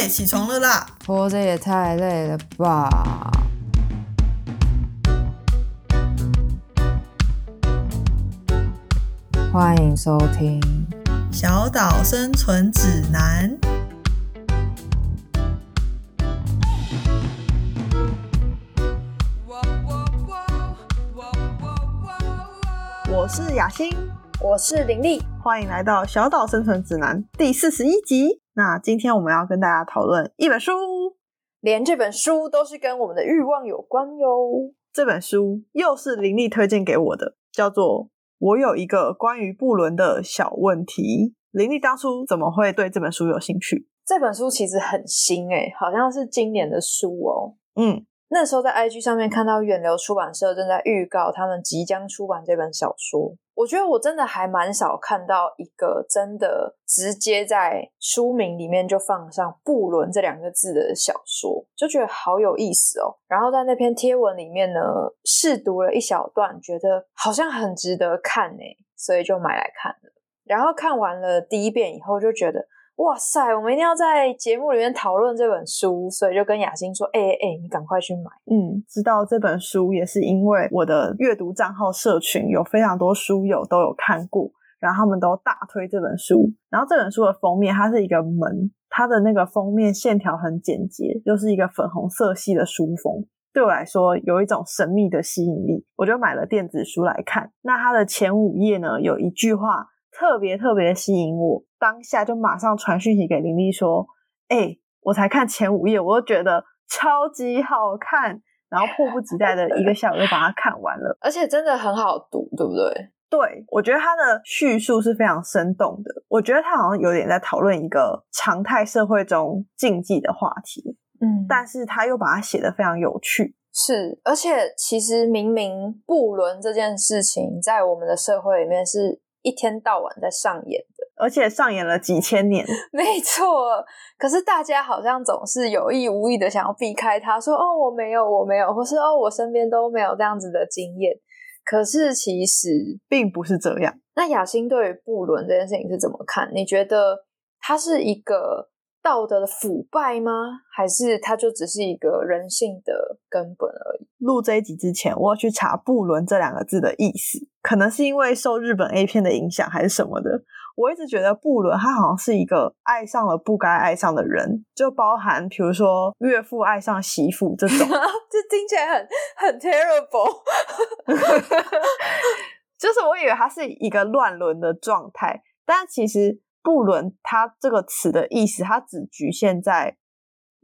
哎，起床了啦！活着也太累了吧！欢迎收听《小岛生存指南》。我是雅欣，我是林丽，欢迎来到《小岛生存指南》第四十一集。那今天我们要跟大家讨论一本书，连这本书都是跟我们的欲望有关哟。这本书又是林丽推荐给我的，叫做《我有一个关于布伦的小问题》。林丽当初怎么会对这本书有兴趣？这本书其实很新诶，好像是今年的书哦。嗯，那时候在 IG 上面看到远流出版社正在预告他们即将出版这本小说，我觉得我真的还蛮少看到一个真的直接在书名里面就放上“布伦”这两个字的小说，就觉得好有意思哦。然后在那篇贴文里面呢，试读了一小段，觉得好像很值得看呢，所以就买来看了。然后看完了第一遍以后，就觉得。哇塞！我们一定要在节目里面讨论这本书，所以就跟雅欣说：“哎哎，你赶快去买。”嗯，知道这本书也是因为我的阅读账号社群有非常多书友都有看过，然后他们都大推这本书。然后这本书的封面它是一个门，它的那个封面线条很简洁，又是一个粉红色系的书封，对我来说有一种神秘的吸引力。我就买了电子书来看。那它的前五页呢，有一句话。特别特别吸引我，当下就马上传讯息给林丽说：“哎，我才看前五页，我就觉得超级好看，然后迫不及待的一个下午就把它看完了，而且真的很好读，对不对？对，我觉得他的叙述是非常生动的，我觉得他好像有点在讨论一个常态社会中禁忌的话题，嗯，但是他又把它写得非常有趣，是，而且其实明明不伦这件事情在我们的社会里面是。一天到晚在上演的，而且上演了几千年。没错，可是大家好像总是有意无意的想要避开他，说：“哦，我没有，我没有，或是哦，我身边都没有这样子的经验。”可是其实并不是这样。那雅欣对于布伦这件事情是怎么看？你觉得它是一个？道德的腐败吗？还是它就只是一个人性的根本而已？录这一集之前，我要去查“布伦”这两个字的意思，可能是因为受日本 A 片的影响，还是什么的。我一直觉得布伦他好像是一个爱上了不该爱上的人，就包含比如说岳父爱上媳妇这种，这听起来很很 terrible。就是我以为他是一个乱伦的状态，但其实。不伦，它这个词的意思，它只局限在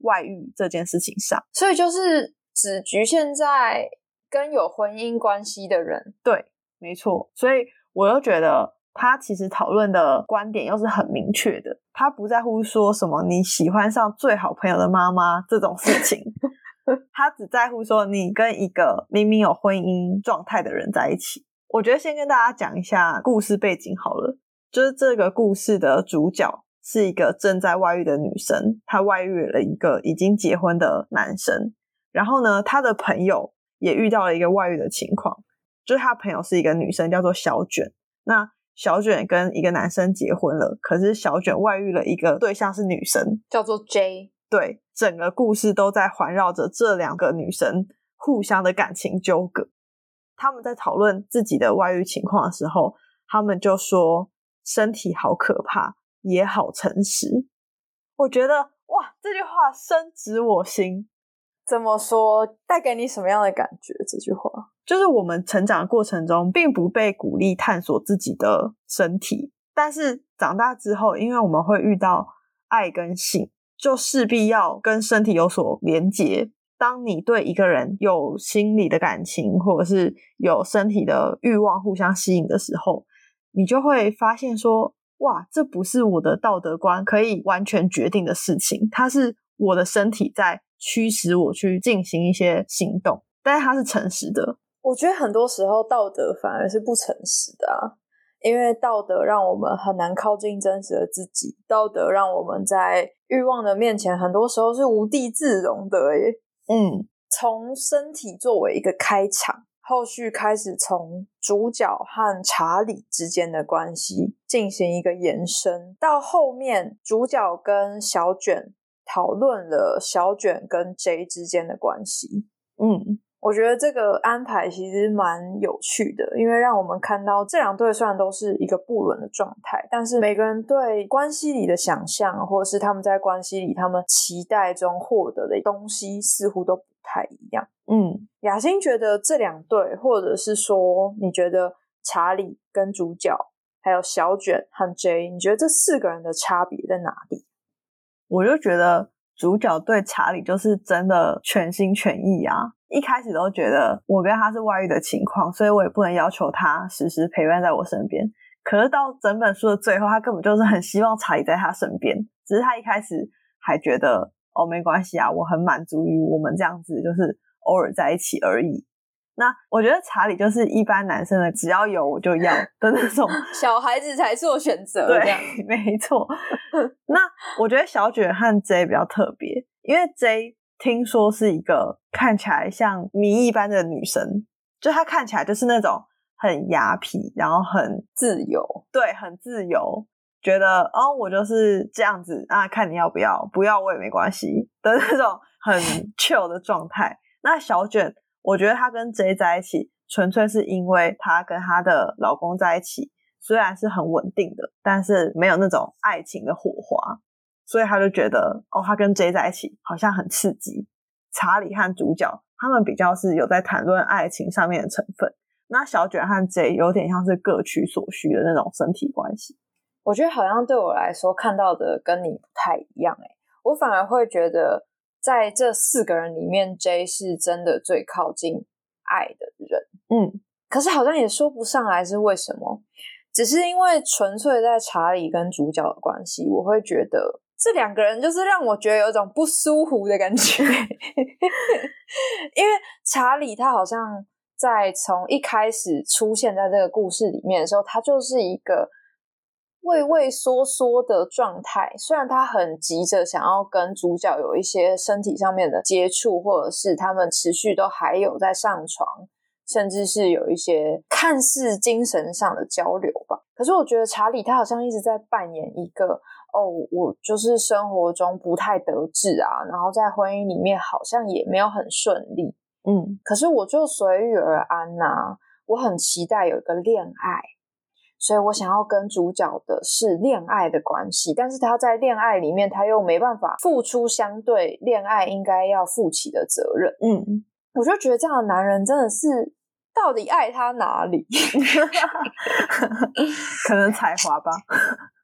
外遇这件事情上，所以就是只局限在跟有婚姻关系的人。对，没错。所以我又觉得，他其实讨论的观点又是很明确的，他不在乎说什么你喜欢上最好朋友的妈妈这种事情，他只在乎说你跟一个明明有婚姻状态的人在一起。我觉得先跟大家讲一下故事背景好了。就是这个故事的主角是一个正在外遇的女生，她外遇了一个已经结婚的男生。然后呢，她的朋友也遇到了一个外遇的情况，就是她朋友是一个女生，叫做小卷。那小卷跟一个男生结婚了，可是小卷外遇了一个对象是女生，叫做 J。对，整个故事都在环绕着这两个女生互相的感情纠葛。他们在讨论自己的外遇情况的时候，他们就说。身体好可怕，也好诚实。我觉得哇，这句话深植我心。怎么说？带给你什么样的感觉？这句话就是我们成长的过程中，并不被鼓励探索自己的身体，但是长大之后，因为我们会遇到爱跟性，就势必要跟身体有所连结。当你对一个人有心理的感情，或者是有身体的欲望互相吸引的时候。你就会发现说，哇，这不是我的道德观可以完全决定的事情，它是我的身体在驱使我去进行一些行动，但是它是诚实的。我觉得很多时候道德反而是不诚实的啊，因为道德让我们很难靠近真实的自己，道德让我们在欲望的面前，很多时候是无地自容的。耶。嗯，从身体作为一个开场。后续开始从主角和查理之间的关系进行一个延伸，到后面主角跟小卷讨论了小卷跟 J 之间的关系。嗯，我觉得这个安排其实蛮有趣的，因为让我们看到这两对虽然都是一个不伦的状态，但是每个人对关系里的想象，或者是他们在关系里他们期待中获得的东西，似乎都不太一样。嗯，雅欣觉得这两对，或者是说你觉得查理跟主角，还有小卷和 J，你觉得这四个人的差别在哪里？我就觉得主角对查理就是真的全心全意啊！一开始都觉得我跟他是外遇的情况，所以我也不能要求他时时陪伴在我身边。可是到整本书的最后，他根本就是很希望查理在他身边，只是他一开始还觉得哦没关系啊，我很满足于我们这样子，就是偶尔在一起而已。那我觉得查理就是一般男生的，只要有我就要 的那种 小孩子才做选择，对没错。那我觉得小卷和 J 比较特别，因为 J 听说是一个看起来像谜一般的女生，就她看起来就是那种很雅痞，然后很自由，对，很自由，觉得哦，我就是这样子啊，看你要不要，不要我也没关系的那种很 chill 的状态。那小卷，我觉得她跟 J 在一起，纯粹是因为她跟她的老公在一起，虽然是很稳定的，但是没有那种爱情的火花，所以她就觉得哦，她跟 J 在一起好像很刺激。查理和主角他们比较是有在谈论爱情上面的成分，那小卷和 J 有点像是各取所需的那种身体关系。我觉得好像对我来说看到的跟你不太一样哎、我反而会觉得在这四个人里面，J 是真的最靠近爱的人。嗯。可是好像也说不上来是为什么，只是因为纯粹在查理跟主角的关系，我会觉得这两个人就是让我觉得有一种不舒服的感觉，因为查理他好像在从一开始出现在这个故事里面的时候，他就是一个畏畏缩缩的状态。虽然他很急着想要跟主角有一些身体上面的接触，或者是他们持续都还有在上床，甚至是有一些看似精神上的交流吧。可是我觉得查理他好像一直在扮演一个哦，我就是生活中不太得志啊，然后在婚姻里面好像也没有很顺利。嗯可是我就随遇而安呐、我很期待有一个恋爱，所以我想要跟主角的是恋爱的关系，但是他在恋爱里面，他又没办法付出相对恋爱应该要负起的责任。嗯，我就觉得这样的男人真的是到底爱他哪里？可能才华吧。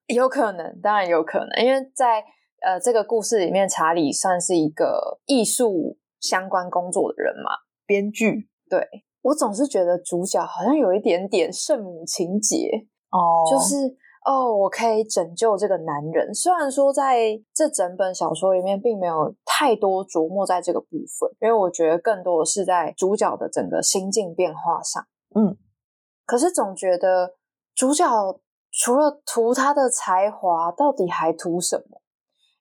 有可能，当然有可能，因为在呃这个故事里面，查理算是一个艺术相关工作的人嘛。编剧对我总是觉得主角好像有一点点圣母情节，哦就是哦，我可以拯救这个男人。虽然说在这整本小说里面并没有太多琢磨在这个部分，因为我觉得更多的是在主角的整个心境变化上。嗯，可是总觉得主角除了图他的才华，到底还图什么？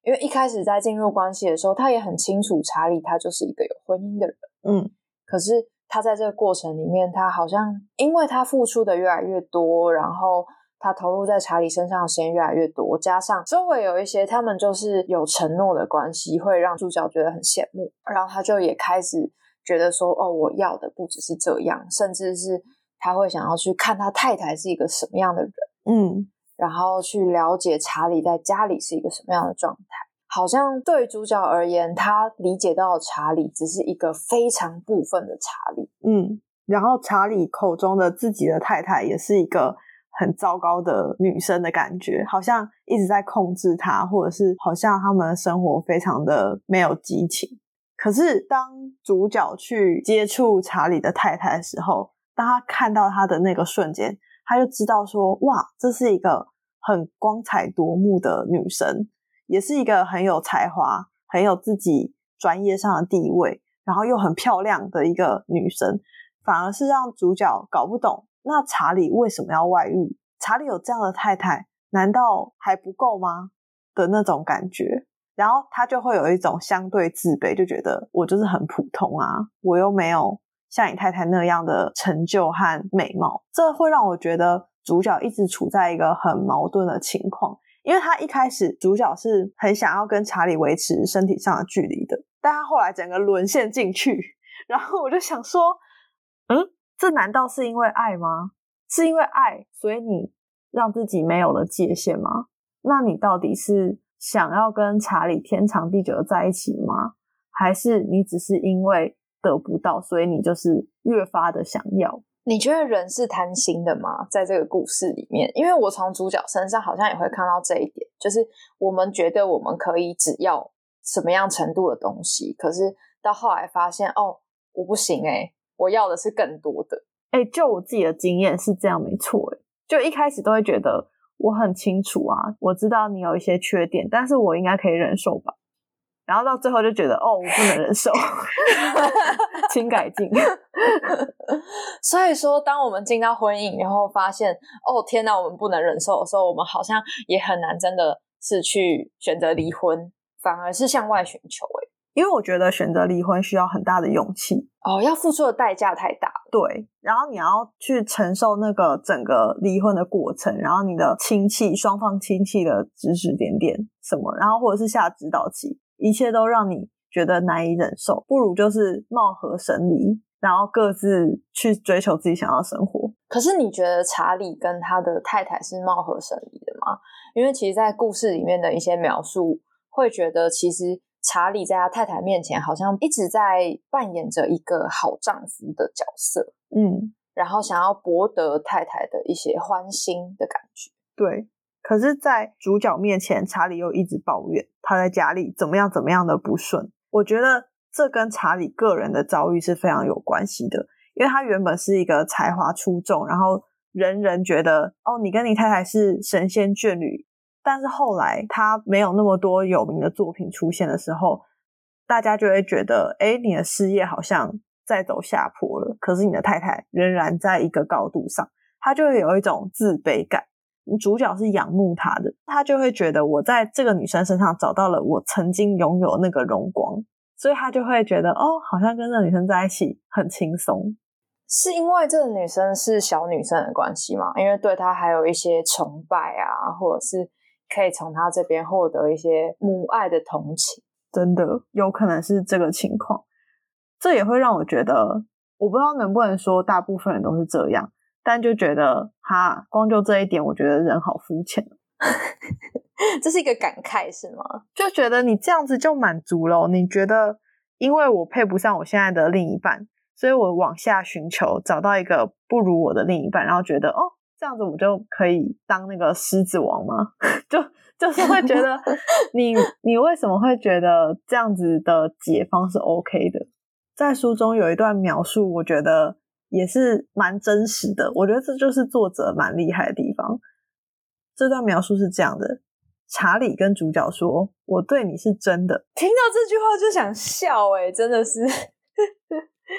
因为一开始在进入关系的时候，他也很清楚查理他就是一个有婚姻的人。嗯可是他在这个过程里面，他好像因为他付出的越来越多，然后他投入在查理身上的时间越来越多，加上周围有一些他们就是有承诺的关系，会让主角觉得很羡慕，然后他就也开始觉得说，哦，我要的不只是这样，甚至是他会想要去看他太太是一个什么样的人，嗯然后去了解查理在家里是一个什么样的状态。好像对主角而言，他理解到查理只是一个非常部分的查理。嗯，然后查理口中的自己的太太也是一个很糟糕的女生的感觉，好像一直在控制他，或者是好像他们的生活非常的没有激情。可是当主角去接触查理的太太的时候，当他看到他的那个瞬间，他就知道说，哇，这是一个很光彩夺目的女生，也是一个很有才华、很有自己专业上的地位，然后又很漂亮的一个女生，反而是让主角搞不懂，那查理为什么要外遇？查理有这样的太太，难道还不够吗？的那种感觉，然后他就会有一种相对自卑，就觉得我就是很普通啊，我又没有像你太太那样的成就和美貌，这会让我觉得主角一直处在一个很矛盾的情况。因为他一开始主角是很想要跟查理维持身体上的距离的，但他后来整个沦陷进去，然后我就想说，嗯，这难道是因为爱吗？是因为爱，所以你让自己没有了界限吗？那你到底是想要跟查理天长地久的在一起吗？还是你只是因为得不到，所以你就是越发的想要？你觉得人是贪心的吗？在这个故事里面，因为我从主角身上好像也会看到这一点，就是我们觉得我们可以只要什么样程度的东西，可是到后来发现，哦，我不行哎、我要的是更多的。哎、就我自己的经验是这样，没错。哎，就一开始都会觉得我很清楚啊，我知道你有一些缺点，但是我应该可以忍受吧。然后到最后就觉得，哦，我不能忍受，请改进。所以说，当我们进到婚姻，然后发现，哦天哪，我们不能忍受的时候，我们好像也很难真的是去选择离婚，反而是向外寻求、欸。因为我觉得选择离婚需要很大的勇气，哦，要付出的代价太大了。对，然后你要去承受那个整个离婚的过程，然后你的亲戚双方亲戚的指指点点什么，然后或者是下指导棋，一切都让你觉得难以忍受，不如就是貌合神离，然后各自去追求自己想要的生活。可是你觉得查理跟他的太太是貌合神离的吗？因为其实，在故事里面的一些描述，会觉得其实查理在他太太面前好像一直在扮演着一个好丈夫的角色，嗯，然后想要博得太太的一些欢心的感觉。对。可是，在主角面前，查理又一直抱怨他在家里怎么样怎么样的不顺。我觉得这跟查理个人的遭遇是非常有关系的，因为他原本是一个才华出众，然后人人觉得哦，你跟你太太是神仙眷侣。但是后来他没有那么多有名的作品出现的时候，大家就会觉得，哎，你的事业好像在走下坡了。可是你的太太仍然在一个高度上，他就会有一种自卑感。主角是仰慕她的，他就会觉得我在这个女生身上找到了我曾经拥有那个荣光，所以他就会觉得哦，好像跟这个女生在一起很轻松。是因为这个女生是小女生的关系吗？因为对她还有一些崇拜啊，或者是可以从她这边获得一些母爱的同情。真的有可能是这个情况，这也会让我觉得，我不知道能不能说大部分人都是这样，但就觉得哈，光就这一点，我觉得人好肤浅，这是一个感慨是吗？就觉得你这样子就满足了。你觉得，因为我配不上我现在的另一半，所以我往下寻求，找到一个不如我的另一半，然后觉得哦，这样子我就可以当那个狮子王吗？就就是会觉得 你你为什么会觉得这样子的解方是 OK 的？在书中有一段描述，我觉得也是蛮真实的。我觉得这就是作者蛮厉害的地方。这段描述是这样的：查理跟主角说：“我对你是真的。听到这句话就想笑、欸，哎，真的是。”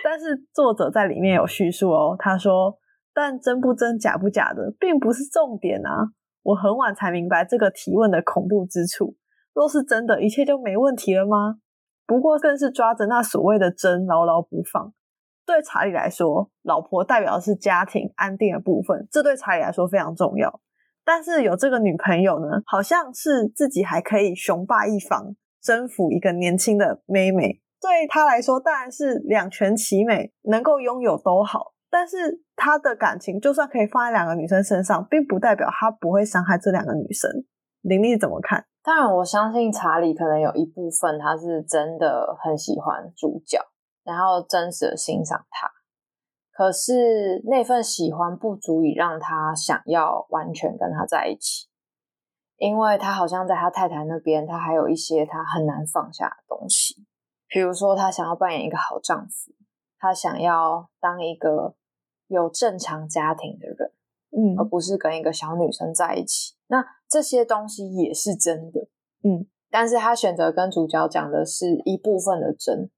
但是作者在里面有叙述哦，他说：“但真不真、假不假的，并不是重点啊。我很晚才明白这个提问的恐怖之处。若是真的，一切就没问题了吗？不过更是抓着那所谓的真牢牢不放。对查理来说，老婆代表的是家庭安定的部分，这对查理来说非常重要。但是有这个女朋友呢，好像是自己还可以雄霸一方，征服一个年轻的妹妹。对他来说，当然是两全其美，能够拥有都好。但是他的感情，就算可以放在两个女生身上，并不代表他不会伤害这两个女生。玲玲怎么看？当然，我相信查理可能有一部分他是真的很喜欢主角，然后真实的欣赏他。可是那份喜欢不足以让他想要完全跟他在一起，因为他好像在他太太那边，他还有一些他很难放下的东西。比如说，他想要扮演一个好丈夫，他想要当一个有正常家庭的人。嗯而不是跟一个小女生在一起。那这些东西也是真的，嗯，但是他选择跟主角讲的是一部分的真，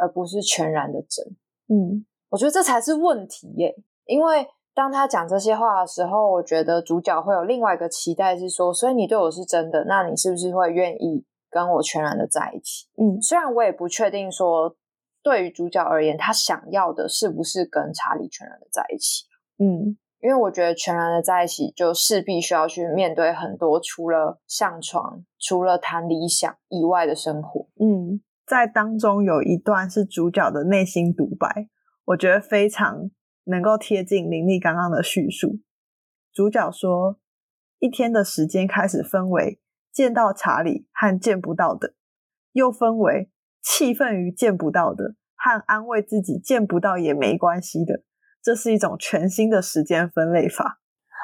而不是全然的真。嗯我觉得这才是问题耶，因为当他讲这些话的时候，我觉得主角会有另外一个期待是说，所以你对我是真的，那你是不是会愿意跟我全然的在一起？嗯虽然我也不确定说，对于主角而言，他想要的是不是跟查理全然的在一起。嗯因为我觉得全然的在一起，就势必需要去面对很多除了上床、除了谈理想以外的生活。嗯，在当中有一段是主角的内心独白，我觉得非常能够贴近林立刚刚的叙述。主角说，一天的时间开始分为见到查理和见不到的，又分为气愤于见不到的和安慰自己见不到也没关系的。这是一种全新的时间分类法，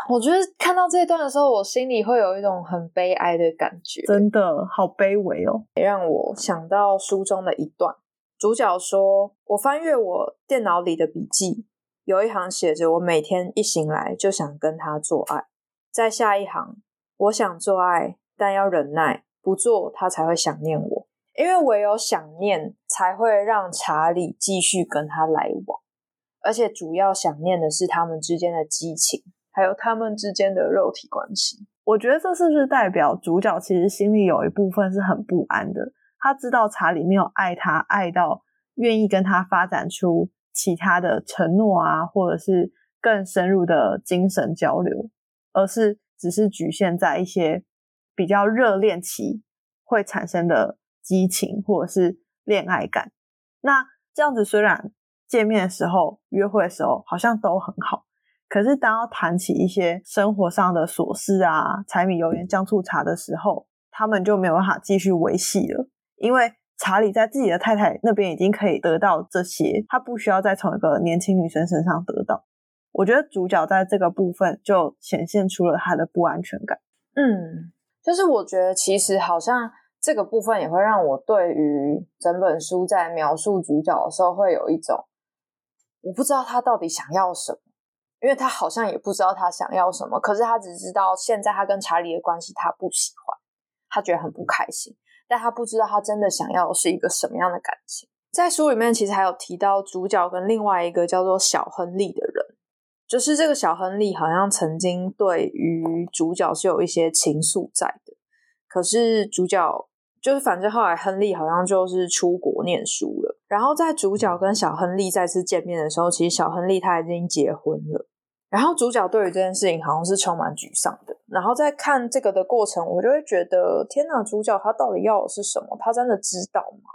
我觉得看到这一段的时候，我心里会有一种很悲哀的感觉，真的好卑微哦。也让我想到书中的一段，主角说：“我翻阅我电脑里的笔记，有一行写着，我每天一醒来就想跟他做爱。在下一行，我想做爱，但要忍耐，不做他才会想念我，因为唯有想念才会让查理继续跟他来往。”而且主要想念的是他们之间的激情，还有他们之间的肉体关系。我觉得这是不是代表主角其实心里有一部分是很不安的？他知道查理没有爱他，爱到愿意跟他发展出其他的承诺啊，或者是更深入的精神交流，而是只是局限在一些比较热恋期会产生的激情或者是恋爱感。那这样子虽然。见面的时候、约会的时候好像都很好，可是当要谈起一些生活上的琐事啊、柴米油盐酱醋茶的时候，他们就没有办法继续维系了。因为查理在自己的太太那边已经可以得到这些，他不需要再从一个年轻女生身上得到。我觉得主角在这个部分就显现出了他的不安全感。嗯，就是我觉得其实好像。这个部分也会让我对于整本书在描述主角的时候，会有一种我不知道他到底想要什么，因为他好像也不知道他想要什么，可是他只知道现在他跟查理的关系他不喜欢，他觉得很不开心，但他不知道他真的想要的是一个什么样的感情。在书里面其实还有提到主角跟另外一个叫做小亨利的人，就是这个小亨利好像曾经对于主角是有一些情愫在的，可是主角。就是，反正后来亨利好像就是出国念书了。然后在主角跟小亨利再次见面的时候，其实小亨利他已经结婚了。然后主角对于这件事情好像是充满沮丧的。然后在看这个的过程，我就会觉得，天哪，主角他到底要的是什么？他真的知道吗？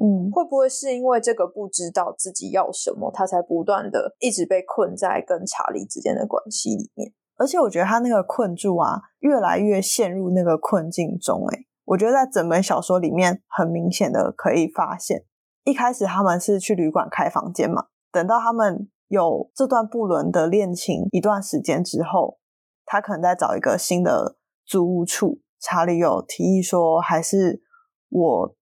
嗯，会不会是因为这个不知道自己要什么，他才不断的一直被困在跟查理之间的关系里面？而且我觉得他那个困住啊，越来越陷入那个困境中，哎。我觉得在整本小说里面，很明显的可以发现，一开始他们是去旅馆开房间嘛。等到他们有这段不伦的恋情一段时间之后，他可能在找一个新的租屋处。查理有提议说，还是我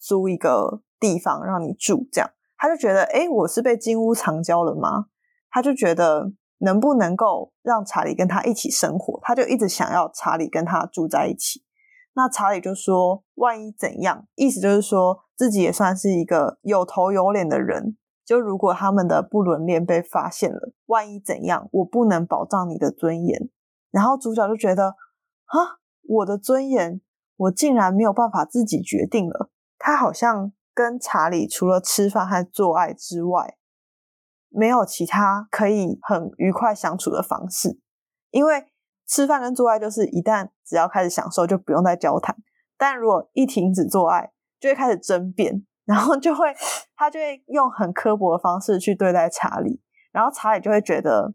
租一个地方让你住，这样他就觉得，哎，我是被金屋藏娇了吗？他就觉得能不能够让查理跟他一起生活，他就一直想要查理跟他住在一起。那查理就说：“万一怎样？意思就是说自己也算是一个有头有脸的人。就如果他们的不伦恋被发现了，万一怎样？我不能保障你的尊严。”然后主角就觉得：“啊，我的尊严，我竟然没有办法自己决定了。”他好像跟查理除了吃饭和做爱之外，没有其他可以很愉快相处的方式，因为。吃饭跟做爱，就是一旦只要开始享受，就不用再交谈；但如果一停止做爱，就会开始争辩，然后就会他就会用很刻薄的方式去对待查理，然后查理就会觉得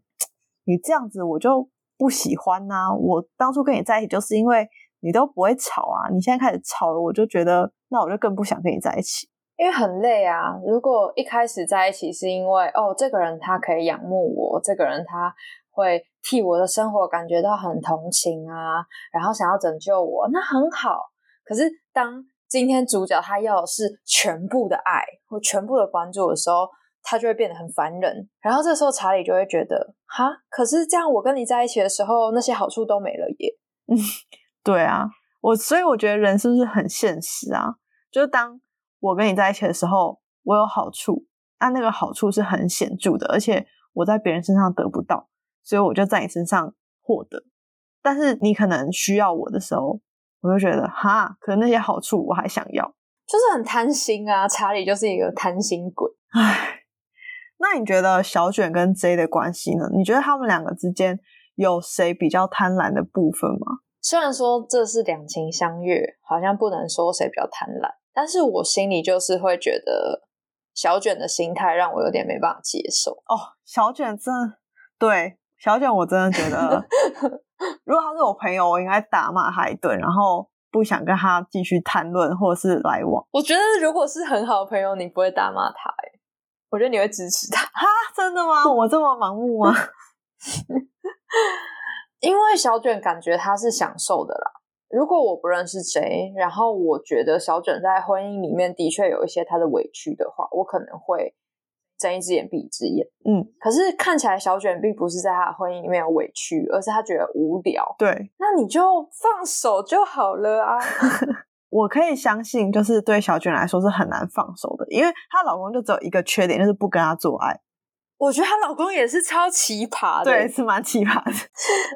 你这样子我就不喜欢呐。我当初跟你在一起就是因为你都不会吵啊，你现在开始吵了，我就觉得那我就更不想跟你在一起，因为很累啊。如果一开始在一起是因为哦，这个人他可以仰慕我，这个人他。会替我的生活感觉到很同情啊，然后想要拯救我，那很好。可是当今天主角他要的是全部的爱或全部的关注的时候，他就会变得很烦人。然后这时候查理就会觉得，哈，可是这样我跟你在一起的时候，那些好处都没了耶。嗯，对啊，我所以我觉得人是不是很现实啊？就是当我跟你在一起的时候，我有好处，那那个好处是很显著的，而且我在别人身上得不到。所以我就在你身上获得，但是你可能需要我的时候，我就觉得哈，可能那些好处我还想要，就是很贪心啊。查理就是一个贪心鬼，唉。那你觉得小卷跟 J 的关系呢？你觉得他们两个之间有谁比较贪婪的部分吗？虽然说这是两情相悦，好像不能说谁比较贪婪，但是我心里就是会觉得小卷的心态让我有点没办法接受。哦，小卷真的对小卷，我真的觉得，如果他是我朋友，我应该打骂他一顿，然后不想跟他继续谈论或者是来往。我觉得如果是很好的朋友，你不会打骂他、欸，我觉得你会支持他。哈，真的吗？我这么盲目吗？因为小卷感觉他是享受的啦。如果我不认识谁然后我觉得小卷在婚姻里面的确有一些他的委屈的话，我可能会睁一只眼闭一只眼。嗯，可是看起来小卷并不是在他的婚姻里面有委屈，而是他觉得无聊。对，那你就放手就好了啊。我可以相信，就是对小卷来说是很难放手的，因为她老公就只有一个缺点，就是不跟她做爱。我觉得她老公也是超奇葩的，对，是蛮奇葩的。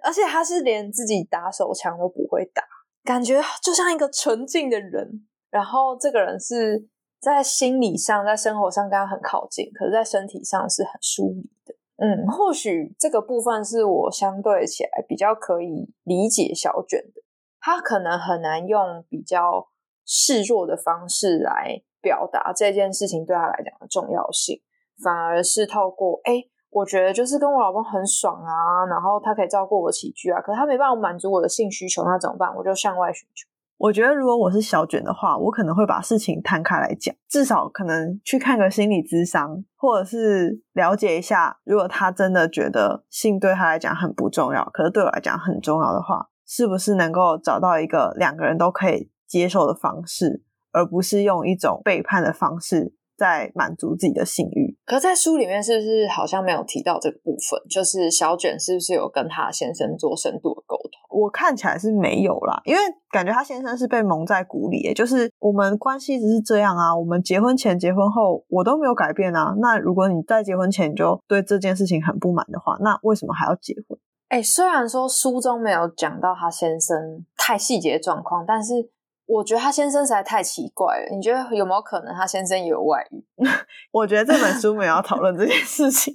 而且他是连自己打手枪都不会打，感觉就像一个纯净的人。然后这个人是在心理上、在生活上跟他很靠近，可是在身体上是很疏离的。嗯，或许这个部分是我相对起来比较可以理解小卷的。他可能很难用比较示弱的方式来表达这件事情对他来讲的重要性，反而是透过哎。诶我觉得就是跟我老公很爽啊，然后他可以照顾我起居啊，可是他没办法满足我的性需求，那怎么办？我就向外寻求。我觉得如果我是小卷的话，我可能会把事情摊开来讲，至少可能去看个心理咨商，或者是了解一下，如果他真的觉得性对他来讲很不重要，可是对我来讲很重要的话，是不是能够找到一个两个人都可以接受的方式，而不是用一种背叛的方式在满足自己的性欲？可是在书里面是不是好像没有提到这个部分？就是小卷是不是有跟他先生做深度的沟通？我看起来是没有啦，因为感觉他先生是被蒙在鼓里，就是我们关系一直是这样啊，我们结婚前、结婚后我都没有改变啊。那如果你在结婚前就对这件事情很不满的话，那为什么还要结婚？哎、虽然说书中没有讲到他先生太细节的状况，但是我觉得他先生实在太奇怪了。你觉得有没有可能他先生也有外遇？我觉得这本书没有要讨论这件事情。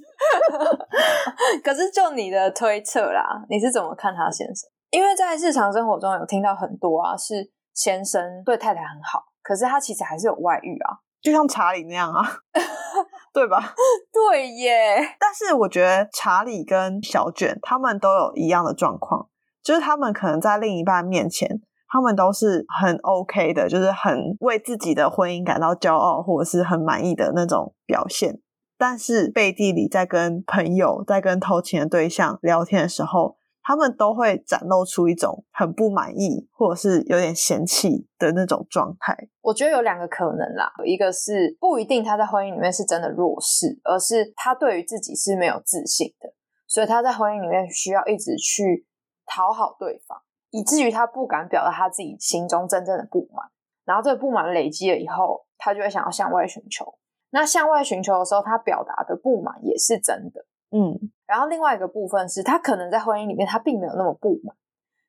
可是就你的推测啦，你是怎么看他先生？因为在日常生活中有听到很多啊，是先生对太太很好，可是他其实还是有外遇啊。就像查理那样啊，对吧？对耶，但是我觉得查理跟小卷他们都有一样的状况，就是他们可能在另一半面前，他们都是很 OK 的，就是很为自己的婚姻感到骄傲，或者是很满意的那种表现。但是背地里在跟朋友、在跟偷情的对象聊天的时候，他们都会展露出一种很不满意，或者是有点嫌弃的那种状态。我觉得有两个可能啦，一个是不一定他在婚姻里面是真的弱势，而是他对于自己是没有自信的，所以他在婚姻里面需要一直去讨好对方，以至于他不敢表达他自己心中真正的不满。然后这个不满累积了以后，他就会想要向外寻求。那向外寻求的时候，他表达的不满也是真的。嗯，然后另外一个部分是他可能在婚姻里面他并没有那么不满，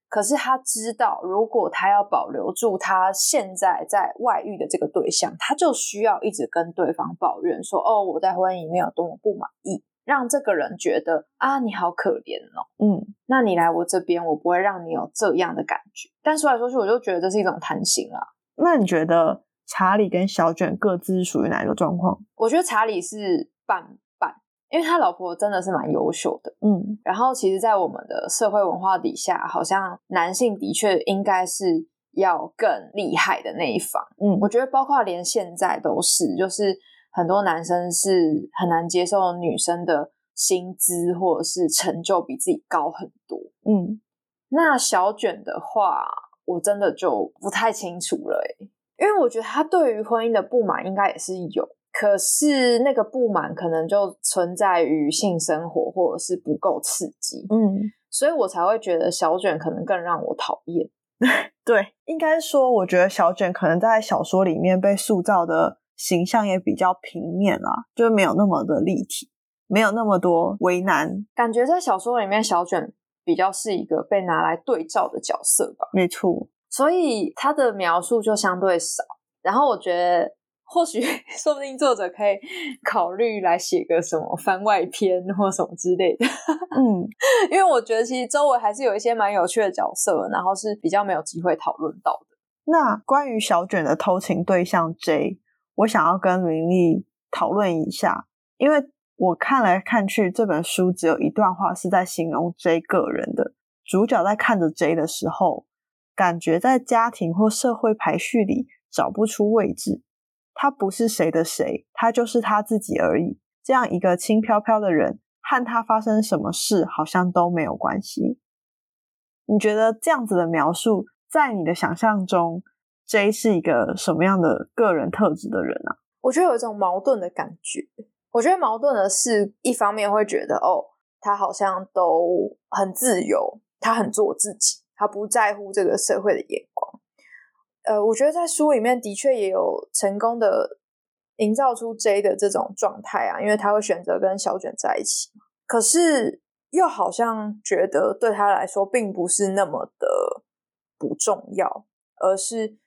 可是他知道，如果他要保留住他现在在外遇的这个对象，他就需要一直跟对方抱怨说：“哦，我在婚姻里面有多么不满意。”让这个人觉得啊，你好可怜哦。嗯，那你来我这边，我不会让你有这样的感觉。但说来说去，我就觉得这是一种贪心啦。那你觉得查理跟小卷各自是属于哪一个状况？我觉得查理是半半，因为他老婆真的是蛮优秀的。嗯然后，其实，在我们的社会文化底下，好像男性的确应该是要更厉害的那一方。嗯我觉得，包括连现在都是，就是很多男生是很难接受女生的薪资或者是成就比自己高很多。嗯，那小卷的话，我真的就不太清楚了诶，因为我觉得他对于婚姻的不满应该也是有，可是那个不满可能就存在于性生活或者是不够刺激，嗯，所以我才会觉得小卷可能更让我讨厌。对，应该说，我觉得小卷可能在小说里面被塑造的形象也比较平面啦，就是没有那么的立体，没有那么多为难。感觉在小说里面，小卷比较是一个被拿来对照的角色吧，没错，所以他的描述就相对少。然后我觉得或许 说不定作者可以考虑来写个什么番外篇或什么之类的。嗯，因为我觉得其实周围还是有一些蛮有趣的角色，然后是比较没有机会讨论到的。那关于小卷的偷情对象 J，我想要跟林丽讨论一下，因为我看来看去这本书只有一段话是在形容 J 个人的。主角在看着 J 的时候，感觉在家庭或社会排序里找不出位置。他不是谁的谁，他就是他自己而已。这样一个轻飘飘的人，和他发生什么事好像都没有关系。你觉得这样子的描述，在你的想象中，J 是一个什么样的个人特质的人啊？我觉得有一种矛盾的感觉。我觉得矛盾的是，一方面会觉得哦，他好像都很自由，他很做自己，他不在乎这个社会的眼光。呃，我觉得在书里面的确也有成功的营造出 J 的这种状态啊，因为他会选择跟小卷在一起可是又好像觉得对他来说并不是那么的不重要，而是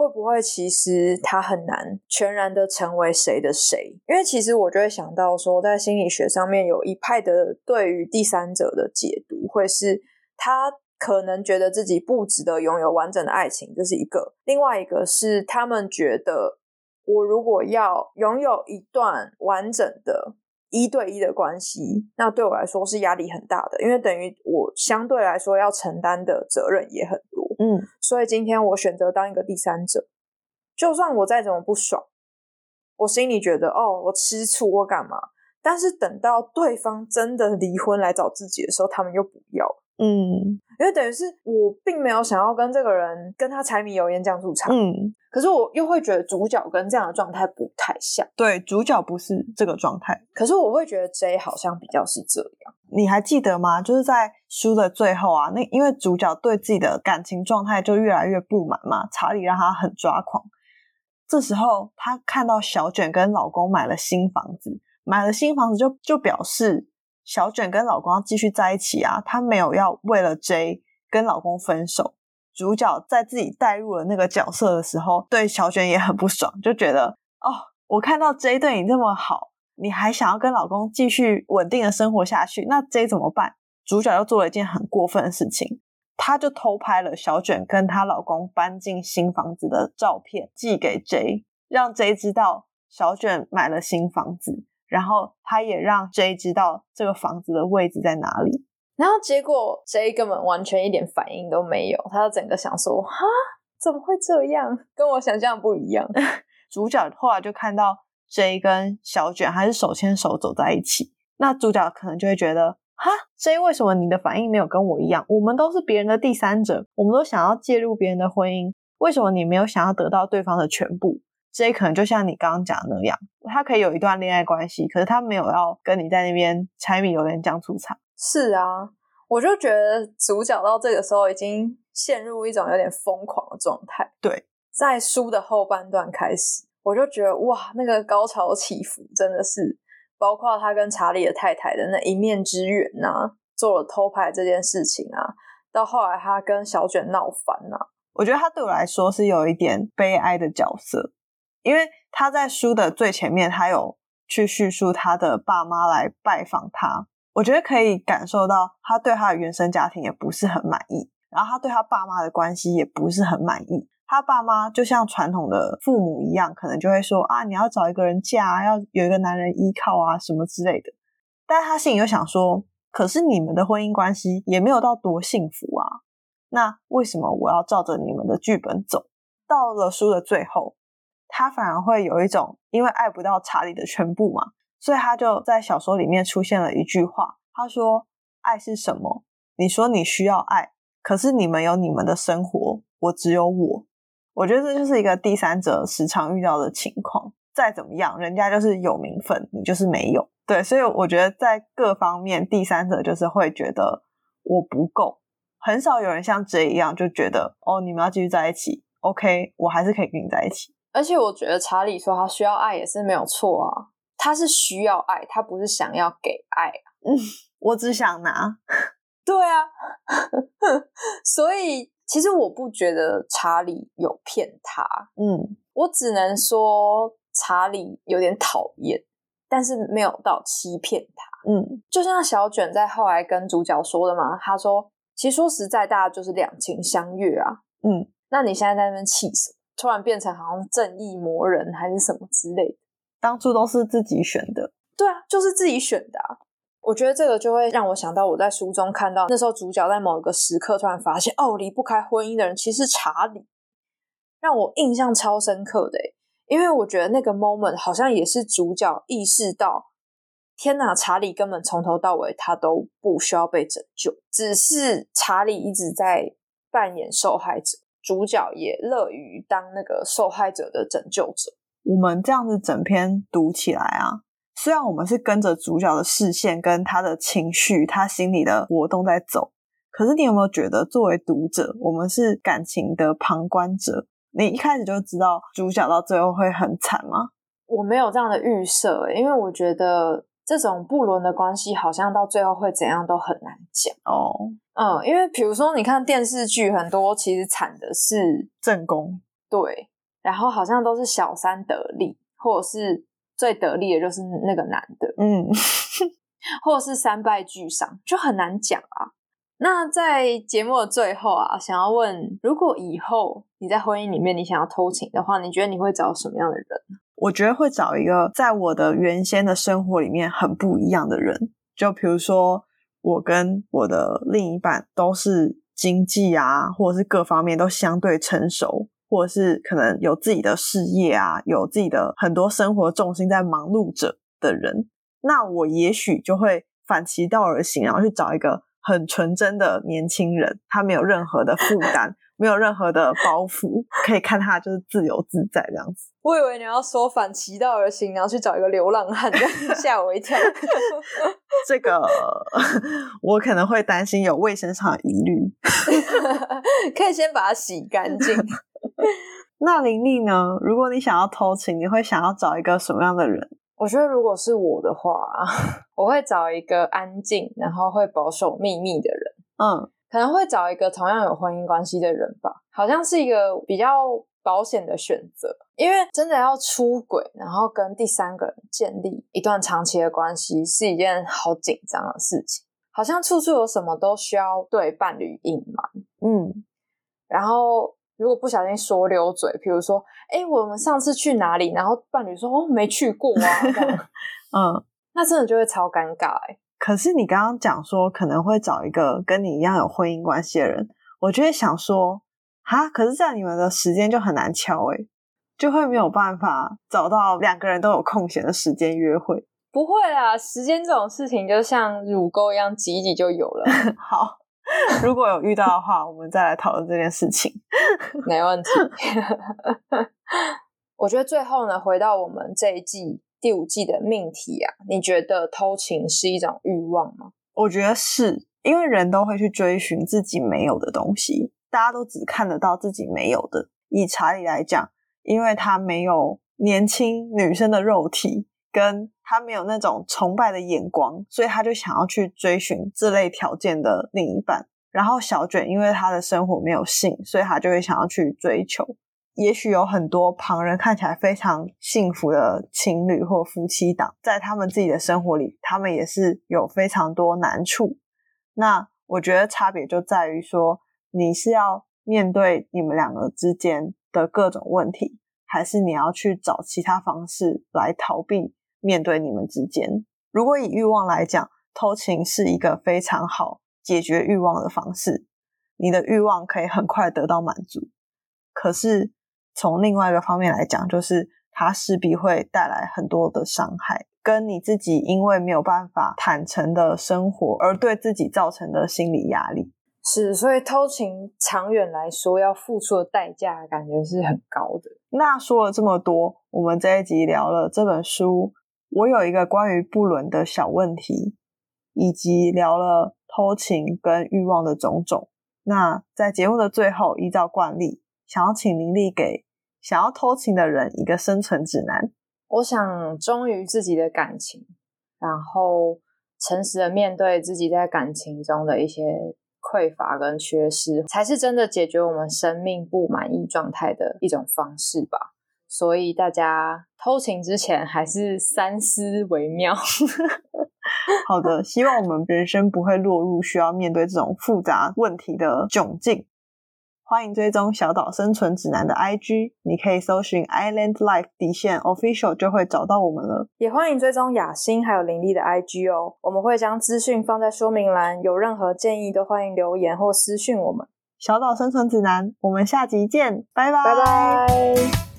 会不会其实他很难全然的成为谁的谁？因为其实我就会想到说，在心理学上面有一派的对于第三者的解读，会是他。可能觉得自己不值得拥有完整的爱情，这是一个；另外一个是他们觉得，我如果要拥有一段完整的一对一的关系，那对我来说是压力很大的，因为等于我相对来说要承担的责任也很多。嗯，所以今天我选择当一个第三者，就算我再怎么不爽，我心里觉得哦，我吃醋，我干嘛？但是等到对方真的离婚来找自己的时候，他们又不要。嗯，因为等于是我并没有想要跟这个人跟他柴米油盐酱醋茶，嗯，可是我又会觉得主角跟这样的状态不太像，对，主角不是这个状态，可是我会觉得 J 好像比较是这样。你还记得吗？就是在书的最后啊，那因为主角对自己的感情状态就越来越不满嘛，查理让他很抓狂。这时候他看到小卷跟老公买了新房子，买了新房子就就表示。小卷跟老公要继续在一起啊，她没有要为了 J 跟老公分手。主角在自己带入了那个角色的时候，对小卷也很不爽，就觉得哦，我看到 J 对你这么好，你还想要跟老公继续稳定的生活下去，那 J 怎么办？主角又做了一件很过分的事情，他就偷拍了小卷跟她老公搬进新房子的照片，寄给 J，让 J 知道小卷买了新房子。然后他也让 J 知道这个房子的位置在哪里，然后结果 J 根本完全一点反应都没有，他整个想说：“哈，怎么会这样？跟我想象不一样。”主角后来就看到 J 跟小卷还是手牵手走在一起，那主角可能就会觉得：“哈，J 为什么你的反应没有跟我一样？我们都是别人的第三者，我们都想要介入别人的婚姻，为什么你没有想要得到对方的全部？” J 可能就像你刚刚讲的那样，他可以有一段恋爱关系，可是他没有要跟你在那边柴米油盐酱醋茶。是啊，我就觉得主角到这个时候已经陷入一种有点疯狂的状态。对，在书的后半段开始，我就觉得哇，那个高潮起伏真的是，包括他跟查理的太太的那一面之缘呐，做了偷拍这件事情啊，到后来他跟小卷闹翻呐，我觉得他对我来说是有一点悲哀的角色。因为他在书的最前面，他有去叙述他的爸妈来拜访他，我觉得可以感受到他对他的原生家庭也不是很满意，然后他对他爸妈的关系也不是很满意。他爸妈就像传统的父母一样，可能就会说啊，你要找一个人嫁，要有一个男人依靠啊，什么之类的。但他心里又想说，可是你们的婚姻关系也没有到多幸福啊，那为什么我要照着你们的剧本走？到了书的最后。他反而会有一种，因为爱不到查理的全部嘛，所以他就在小说里面出现了一句话，他说：“爱是什么？你说你需要爱，可是你们有你们的生活，我只有我。”我觉得这就是一个第三者时常遇到的情况。再怎么样，人家就是有名分，你就是没有。对，所以我觉得在各方面，第三者就是会觉得我不够，很少有人像 J 一样就觉得哦，你们要继续在一起，OK，我还是可以跟你在一起。而且我觉得查理说他需要爱也是没有错啊，他是需要爱，他不是想要给爱。嗯，我只想拿。对啊，所以其实我不觉得查理有骗他，嗯，我只能说查理有点讨厌，但是没有到欺骗他。嗯，就像小卷在后来跟主角说的嘛，他说：“其实说实在，大家就是两情相悦啊。”嗯，那你现在在那边气什么？突然变成好像正义魔人还是什么之类的？当初都是自己选的。对啊，就是自己选的啊。我觉得这个就会让我想到我在书中看到那时候主角在某一个时刻突然发现，哦，离不开婚姻的人其实是查理，让我印象超深刻的欸。因为我觉得那个 moment 好像也是主角意识到，天哪，查理根本从头到尾他都不需要被拯救，只是查理一直在扮演受害者，主角也乐于当那个受害者的拯救者。我们这样子整篇读起来啊，虽然我们是跟着主角的视线跟他的情绪、他心里的活动在走，可是你有没有觉得，作为读者，我们是感情的旁观者？你一开始就知道主角到最后会很惨吗？我没有这样的预设欸，因为我觉得这种不伦的关系好像到最后会怎样都很难讲。哦，嗯，因为比如说你看电视剧，很多其实惨的是正宫，对，然后好像都是小三得利，或者是最得利的就是那个男的，嗯，或者是三败俱伤，就很难讲啊。那在节目的最后啊，想要问，如果以后你在婚姻里面你想要偷情的话，你觉得你会找什么样的人？我觉得会找一个在我的原先的生活里面很不一样的人，就比如说我跟我的另一半都是经济啊，或者是各方面都相对成熟，或者是可能有自己的事业啊，有自己的很多生活重心在忙碌着的人，那我也许就会反其道而行，然后去找一个很纯真的年轻人，他没有任何的负担，没有任何的包袱，可以看他就是自由自在这样子。我以为你要说反其道而行，然后去找一个流浪汉，吓我一跳。这个 我可能会担心有卫生上的疑虑。可以先把它洗干净。那林丽呢？如果你想要偷情，你会想要找一个什么样的人？我觉得如果是我的话，我会找一个安静，然后会保守秘密的人。嗯，可能会找一个同样有婚姻关系的人吧，好像是一个比较保险的选择。因为真的要出轨，然后跟第三个人建立一段长期的关系，是一件好紧张的事情。好像处处有什么都需要对伴侣隐瞒。嗯，然后如果不小心说溜嘴，比如说，哎，我们上次去哪里？然后伴侣说，哦，没去过啊，嗯，那真的就会超尴尬哎。可是你刚刚讲说可能会找一个跟你一样有婚姻关系的人，我就会想说，哈，可是这样你们的时间就很难敲诶，就会没有办法找到两个人都有空闲的时间约会。不会啦，时间这种事情就像乳沟一样挤一挤就有了，好，如果有遇到的话，我们再来讨论这件事情。没问题。我觉得最后呢，回到我们这一季第五季的命题啊，你觉得偷情是一种欲望吗？我觉得是因为人都会去追寻自己没有的东西，大家都只看得到自己没有的。以查理来讲，因为他没有年轻女生的肉体，跟他没有那种崇拜的眼光，所以他就想要去追寻这类条件的另一半。然后小卷因为他的生活没有性，所以他就会想要去追求。也许有很多旁人看起来非常幸福的情侣或夫妻档，在他们自己的生活里，他们也是有非常多难处。那我觉得差别就在于说，你是要面对你们两个之间的各种问题，还是你要去找其他方式来逃避面对你们之间。如果以欲望来讲，偷情是一个非常好解决欲望的方式，你的欲望可以很快得到满足。可是从另外一个方面来讲，就是它势必会带来很多的伤害，跟你自己因为没有办法坦诚的生活而对自己造成的心理压力。是，所以偷情长远来说要付出的代价，感觉是很高的。那说了这么多，我们这一集聊了这本书，我有一个关于不伦的小问题，以及聊了偷情跟欲望的种种。那在节目的最后，依照惯例，想要请林丽给想要偷情的人一个生存指南。我想忠于自己的感情，然后诚实的面对自己在感情中的一些匮乏跟缺失，才是真的解决我们生命不满意状态的一种方式吧。所以大家偷情之前还是三思为妙。好的，希望我们人生不会落入需要面对这种复杂问题的窘境。欢迎追踪小岛生存指南的 IG，你可以搜寻 Island Life 底线 Official 就会找到我们了。也欢迎追踪雅欣还有林丽的 IG 哦，我们会将资讯放在说明栏，有任何建议都欢迎留言或私讯我们。小岛生存指南，我们下集见，拜拜拜拜。